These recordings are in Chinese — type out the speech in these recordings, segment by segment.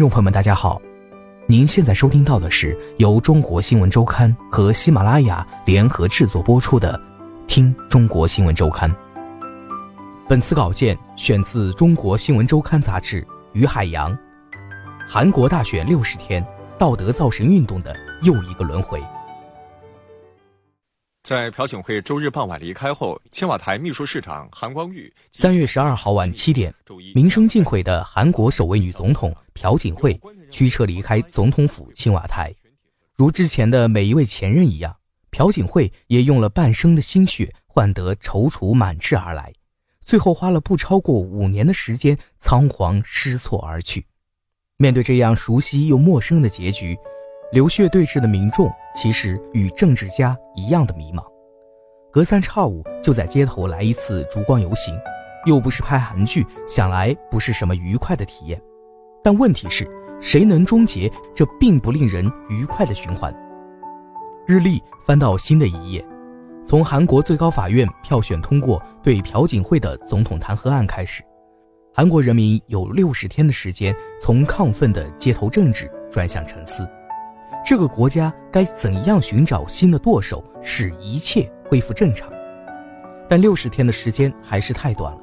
听众朋友们，大家好，您现在收听到的是由中国新闻周刊和喜马拉雅联合制作播出的《听中国新闻周刊》。本次稿件选自《中国新闻周刊》杂志，于海洋。韩国大选六十天，道德造神运动的又一个轮回。在朴槿惠周日傍晚离开后，青瓦台秘书市长韩光玉三月十二号晚七点，名声尽毁的韩国首位女总统朴槿惠驱车离开总统府青瓦台。如之前的每一位前任一样，朴槿惠也用了半生的心血换得踌躇满志而来，最后花了不超过五年的时间仓皇失措而去。面对这样熟悉又陌生的结局。流血对峙的民众其实与政治家一样的迷茫，隔三差五就在街头来一次烛光游行，又不是拍韩剧，想来不是什么愉快的体验。但问题是，谁能终结这并不令人愉快的循环？日历翻到新的一页，从韩国最高法院票选通过对朴槿惠的总统弹劾案开始，韩国人民有六十天的时间从亢奋的街头政治转向沉思。这个国家该怎样寻找新的舵手，使一切恢复正常？但六十天的时间还是太短了。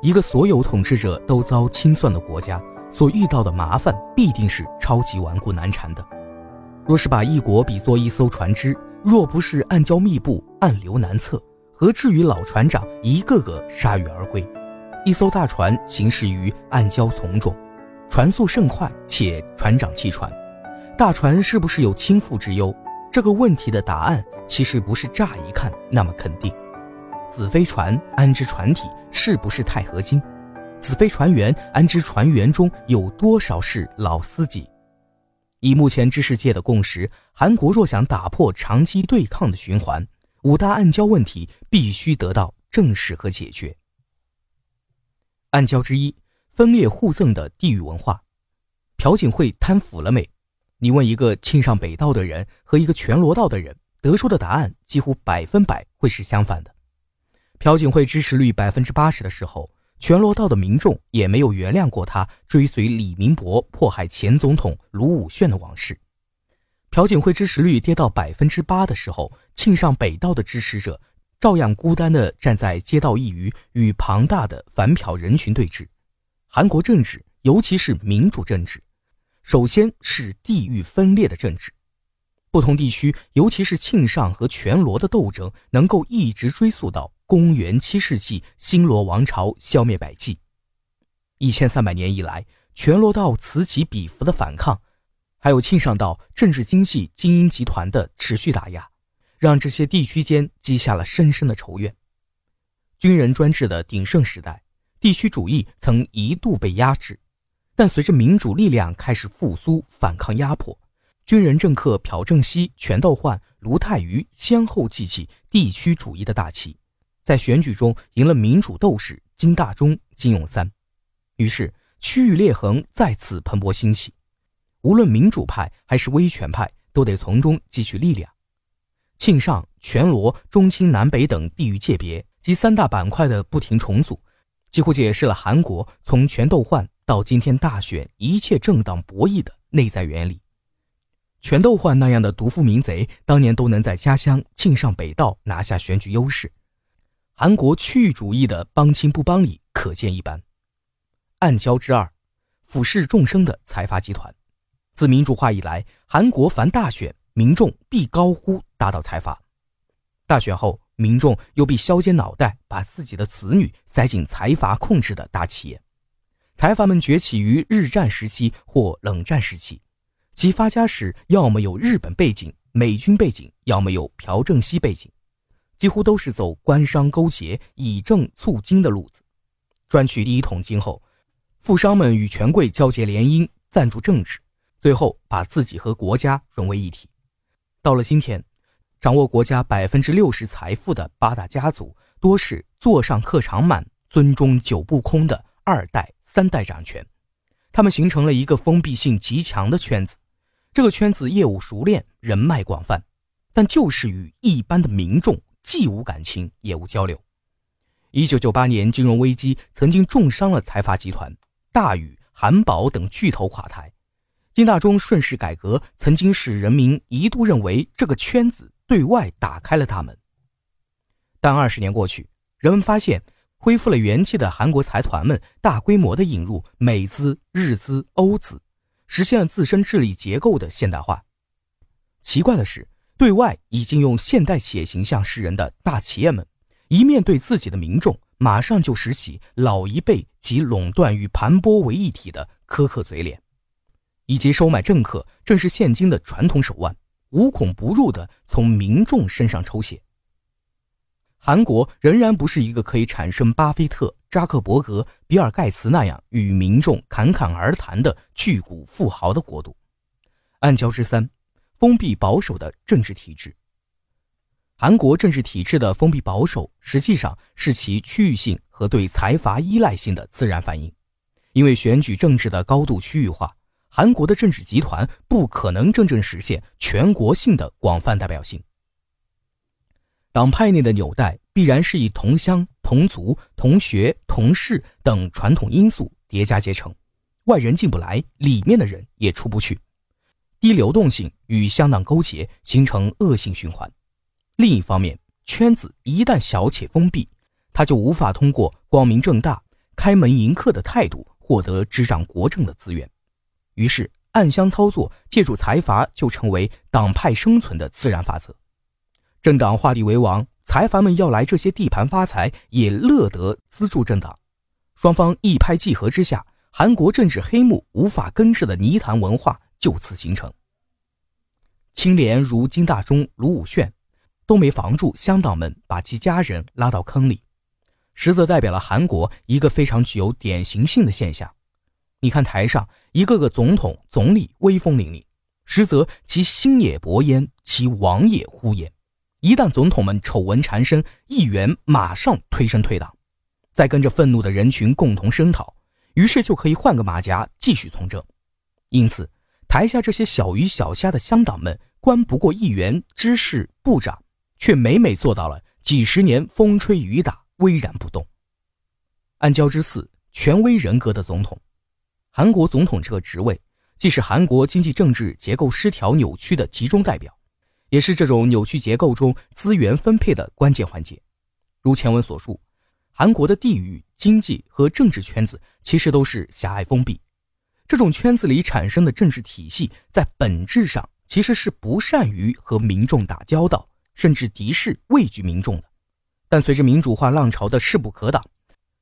一个所有统治者都遭清算的国家，所遇到的麻烦必定是超级顽固难缠的。若是把一国比作一艘船只，若不是暗礁密布、暗流难测，何至于老船长一个个铩羽而归？一艘大船行驶于暗礁丛中，船速甚快，且船长弃船。大船是不是有倾覆之忧？这个问题的答案其实不是乍一看那么肯定。子非船，安知船体？是不是钛合金？子非船员，安知船员中有多少是老司机？以目前知识界的共识，韩国若想打破长期对抗的循环，五大暗礁问题必须得到正视和解决。暗礁之一，分裂互赠的地域文化。朴槿惠贪腐了没？你问一个庆尚北道的人和一个全罗道的人，得出的答案几乎百分百会是相反的。朴槿惠支持率百分之八十的时候，全罗道的民众也没有原谅过他追随李明博迫害前总统卢武铉的往事。朴槿惠支持率跌到百分之八的时候，庆尚北道的支持者照样孤单地站在街道一隅，与庞大的反朴人群对峙。韩国政治，尤其是民主政治。首先是地域分裂的政治，不同地区，尤其是庆尚和全罗的斗争，能够一直追溯到公元七世纪新罗王朝消灭百济。一千三百年以来，全罗道此起彼伏的反抗，还有庆尚道政治经济精英集团的持续打压，让这些地区间积下了深深的仇怨。军人专制的鼎盛时代，地区主义曾一度被压制。但随着民主力量开始复苏，反抗压迫，军人政客朴正熙、全斗焕、卢泰愚先后记起地区主义的大旗，在选举中赢了民主斗士金大中、金永三，于是区域裂痕再次蓬勃兴起，无论民主派还是威权派都得从中汲取力量。庆尚、全罗、中青南北等地域界别及三大板块的不停重组，几乎解释了韩国从全斗焕。到今天大选，一切政党博弈的内在原理，全斗焕那样的独夫民贼，当年都能在家乡庆尚北道拿下选举优势。韩国区域主义的帮亲不帮理，可见一斑。暗礁之二，俯视众生的财阀集团。自民主化以来，韩国凡大选，民众必高呼打倒财阀；大选后，民众又必削尖脑袋，把自己的子女塞进财阀控制的大企业。财阀们崛起于日战时期或冷战时期，其发家史要么有日本背景、美军背景，要么有朴正熙背景，几乎都是走官商勾结、以政促金的路子。赚取第一桶金后，富商们与权贵交结联姻，赞助政治，最后把自己和国家融为一体。到了今天，掌握国家百分之六十财富的八大家族，多是座上客常满、尊中酒不空的二代、三代掌权。他们形成了一个封闭性极强的圈子，这个圈子业务熟练，人脉广泛，但就是与一般的民众既无感情也无交流。一九九八年金融危机曾经重伤了财阀集团。大禹、韩宝等巨头垮台，金大中顺势改革，曾经使人民一度认为这个圈子对外打开了大门。但二十年过去，人们发现恢复了元气的韩国财团们大规模的引入美资、日资、欧资，实现了自身治理结构的现代化。奇怪的是，对外已经用现代企业形象示人的大企业们，一面对自己的民众。马上就拾起老一辈及垄断与盘剥为一体的苛刻嘴脸，以及收买政客正是现今的传统手腕，无孔不入地从民众身上抽血。韩国仍然不是一个可以产生巴菲特、扎克伯格、比尔盖茨那样与民众侃侃而谈的巨贾富豪的国度。暗礁之三，封闭保守的政治体制。韩国政治体制的封闭保守，实际上是其区域性和对财阀依赖性的自然反应。因为选举政治的高度区域化，韩国的政治集团不可能真正实现全国性的广泛代表性。党派内的纽带必然是以同乡、同族、同学、同事等传统因素叠加结成，外人进不来，里面的人也出不去，低流动性与乡党勾结，形成恶性循环。另一方面，圈子一旦小且封闭，他就无法通过光明正大、开门迎客的态度获得执掌国政的资源。于是，暗箱操作借助财阀就成为党派生存的自然法则。政党画地为王，财阀们要来这些地盘发财，也乐得资助政党。双方一拍即合之下，韩国政治黑幕无法根治的泥潭文化就此形成。清廉如金大中、卢武铉。都没防住乡党们把其家人拉到坑里，实则代表了韩国一个非常具有典型性的现象。你看台上一个个总统、总理威风凛凛，实则其心也薄焉，其亡也忽焉。一旦总统们丑闻缠身，议员马上推身退党，再跟着愤怒的人群共同声讨，于是就可以换个马甲继续从政。因此，台下这些小鱼小虾的乡党们，关不过议员、知事、部长。却每每做到了几十年风吹雨打巍然不动。暗礁之四，权威人格的总统。韩国总统这个职位，既是韩国经济政治结构失调扭曲的集中代表，也是这种扭曲结构中资源分配的关键环节。如前文所述，韩国的地域、经济和政治圈子其实都是狭隘封闭。这种圈子里产生的政治体系，在本质上其实是不善于和民众打交道。甚至敌视、畏惧民众的，但随着民主化浪潮的势不可挡，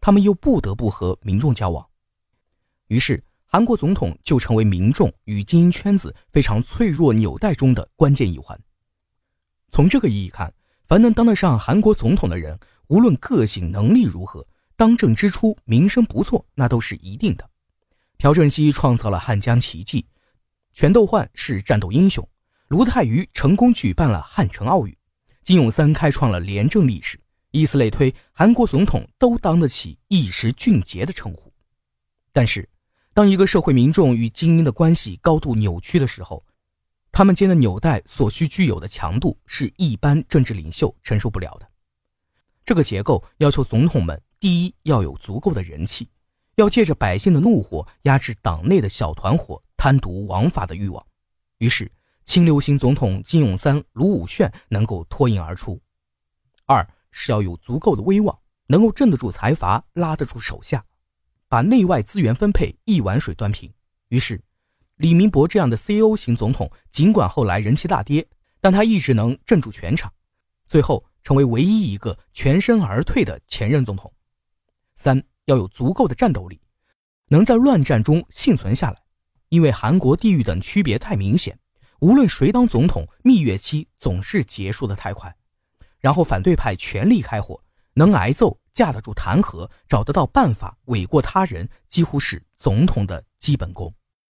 他们又不得不和民众交往。于是，韩国总统就成为民众与精英圈子非常脆弱纽带中的关键一环。从这个意义看，凡能当得上韩国总统的人，无论个性能力如何，当政之初名声不错，那都是一定的。朴正熙创造了汉江奇迹，全斗焕是战斗英雄，卢泰愚成功举办了汉城奥运。金永三开创了廉政历史，以此类推，韩国总统都当得起一时俊杰的称呼。但是，当一个社会民众与精英的关系高度扭曲的时候，他们间的纽带所需具有的强度是一般政治领袖承受不了的。这个结构要求总统们：第一，要有足够的人气，要借着百姓的怒火压制党内的小团伙贪渎王法的欲望。于是。清流型总统金永三、卢武铉能够脱颖而出。二是要有足够的威望，能够镇得住财阀，拉得住手下，把内外资源分配一碗水端平。于是，李明博这样的 CEO 型总统，尽管后来人气大跌，但他一直能镇住全场，最后成为唯一一个全身而退的前任总统。三要有足够的战斗力，能在乱战中幸存下来，因为韩国地域等区别太明显。无论谁当总统，蜜月期总是结束的太快，然后反对派全力开火，能挨揍、架得住弹劾、找得到办法诿过他人，几乎是总统的基本功。